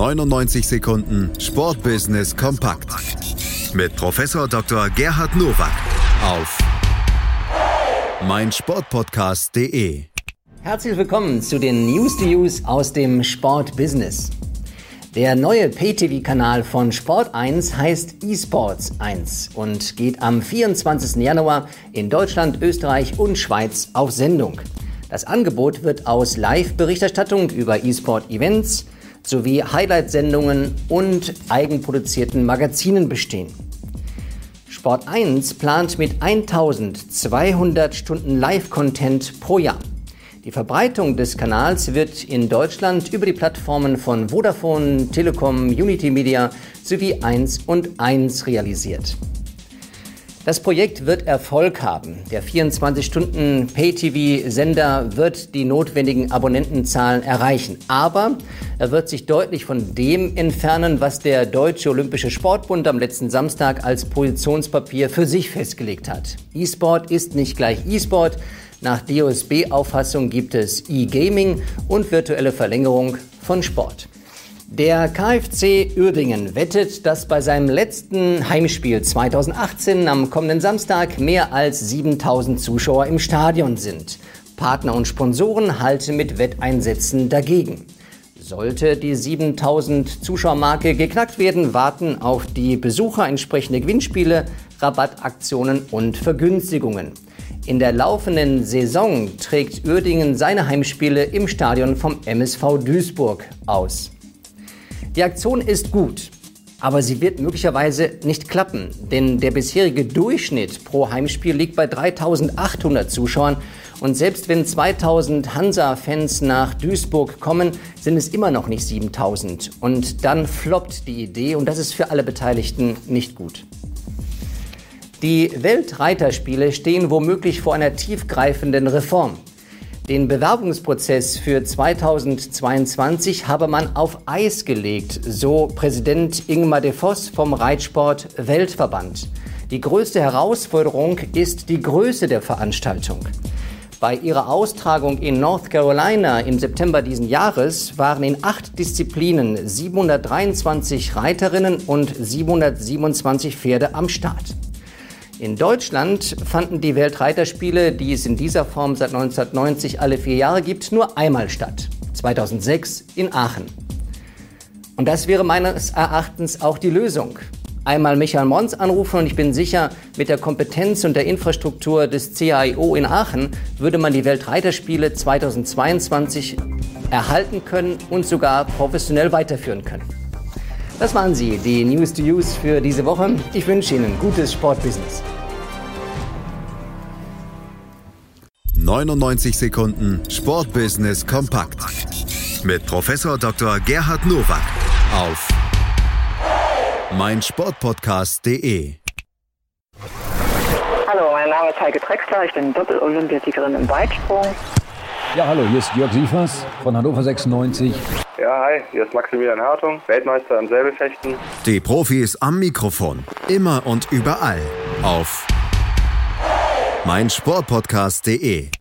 99 Sekunden Sportbusiness kompakt mit Professor Dr. Gerhard Nowak auf meinsportpodcast.de. Herzlich willkommen zu den News to Use aus dem Sportbusiness. Der neue Pay-TV-Kanal von Sport 1 heißt eSports 1 und geht am 24. Januar in Deutschland, Österreich und Schweiz auf Sendung. Das Angebot wird aus Live-Berichterstattung über E-Sport-Events sowie Highlight-Sendungen und eigenproduzierten Magazinen bestehen. Sport 1 plant mit 1200 Stunden Live-Content pro Jahr. Die Verbreitung des Kanals wird in Deutschland über die Plattformen von Vodafone, Telekom, Unity Media sowie 1 und 1 realisiert. Das Projekt wird Erfolg haben. Der 24-Stunden-Pay-TV-Sender wird die notwendigen Abonnentenzahlen erreichen. Aber er wird sich deutlich von dem entfernen, was der Deutsche Olympische Sportbund am letzten Samstag als Positionspapier für sich festgelegt hat. E-Sport ist nicht gleich E-Sport. Nach DOSB-Auffassung gibt es E-Gaming und virtuelle Verlängerung von Sport. Der KfC Uerdingen wettet, dass bei seinem letzten Heimspiel 2018 am kommenden Samstag mehr als 7000 Zuschauer im Stadion sind. Partner und Sponsoren halten mit Wetteinsätzen dagegen. Sollte die 7000 Zuschauermarke geknackt werden, warten auf die Besucher entsprechende Gewinnspiele, Rabattaktionen und Vergünstigungen. In der laufenden Saison trägt Uerdingen seine Heimspiele im Stadion vom MSV Duisburg aus. Die Aktion ist gut, aber sie wird möglicherweise nicht klappen, denn der bisherige Durchschnitt pro Heimspiel liegt bei 3800 Zuschauern und selbst wenn 2000 Hansa-Fans nach Duisburg kommen, sind es immer noch nicht 7000 und dann floppt die Idee und das ist für alle Beteiligten nicht gut. Die Weltreiterspiele stehen womöglich vor einer tiefgreifenden Reform. Den Bewerbungsprozess für 2022 habe man auf Eis gelegt, so Präsident Ingmar de Voss vom Reitsport Weltverband. Die größte Herausforderung ist die Größe der Veranstaltung. Bei ihrer Austragung in North Carolina im September diesen Jahres waren in acht Disziplinen 723 Reiterinnen und 727 Pferde am Start. In Deutschland fanden die Weltreiterspiele, die es in dieser Form seit 1990 alle vier Jahre gibt, nur einmal statt. 2006 in Aachen. Und das wäre meines Erachtens auch die Lösung. Einmal Michael Mons anrufen und ich bin sicher, mit der Kompetenz und der Infrastruktur des CAIO in Aachen würde man die Weltreiterspiele 2022 erhalten können und sogar professionell weiterführen können. Das waren sie, die News to Use für diese Woche. Ich wünsche Ihnen gutes Sportbusiness. 99 Sekunden Sportbusiness kompakt mit Professor Dr. Gerhard Nowak auf meinsportpodcast.de. Hallo, mein Name ist Heike Drexler, ich bin Doppel-Olympiasiegerin im Weitsprung. Ja, hallo, hier ist Jörg Siefers von Hannover 96. Ja, hi, hier ist Maximilian Hartung, Weltmeister im Säbelfechten. Die Profis am Mikrofon, immer und überall auf meinsportpodcast.de.